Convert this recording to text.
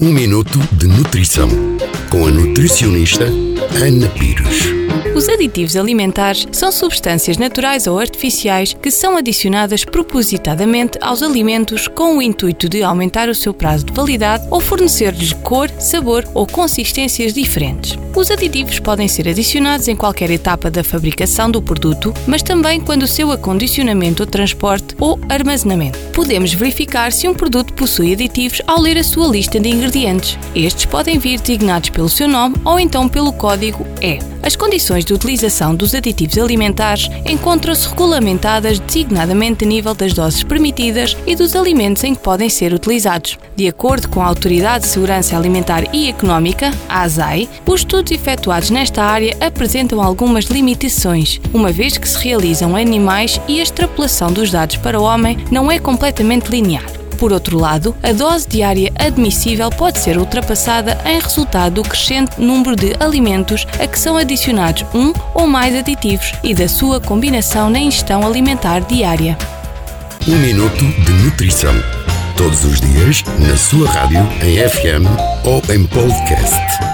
Um minuto de nutrição com a nutricionista Ana Pires. Os aditivos alimentares são substâncias naturais ou artificiais que são adicionadas propositadamente aos alimentos com o intuito de aumentar o seu prazo de validade ou fornecer-lhes cor, sabor ou consistências diferentes. Os aditivos podem ser adicionados em qualquer etapa da fabricação do produto, mas também quando o seu acondicionamento, transporte ou armazenamento. Podemos verificar se um produto possui aditivos ao ler a sua lista de ingredientes. Estes podem vir designados pelo seu nome ou então pelo código E. As condições de utilização dos aditivos alimentares encontram-se regulamentadas designadamente a nível das doses permitidas e dos alimentos em que podem ser utilizados. De acordo com a Autoridade de Segurança Alimentar e Económica, a ASAI, os estudos efetuados nesta área apresentam algumas limitações, uma vez que se realizam animais e a extrapolação dos dados para o homem não é completamente linear. Por outro lado, a dose diária admissível pode ser ultrapassada em resultado do crescente número de alimentos a que são adicionados um ou mais aditivos e da sua combinação na ingestão alimentar diária. Um minuto de nutrição. Todos os dias, na sua rádio, em FM ou em podcast.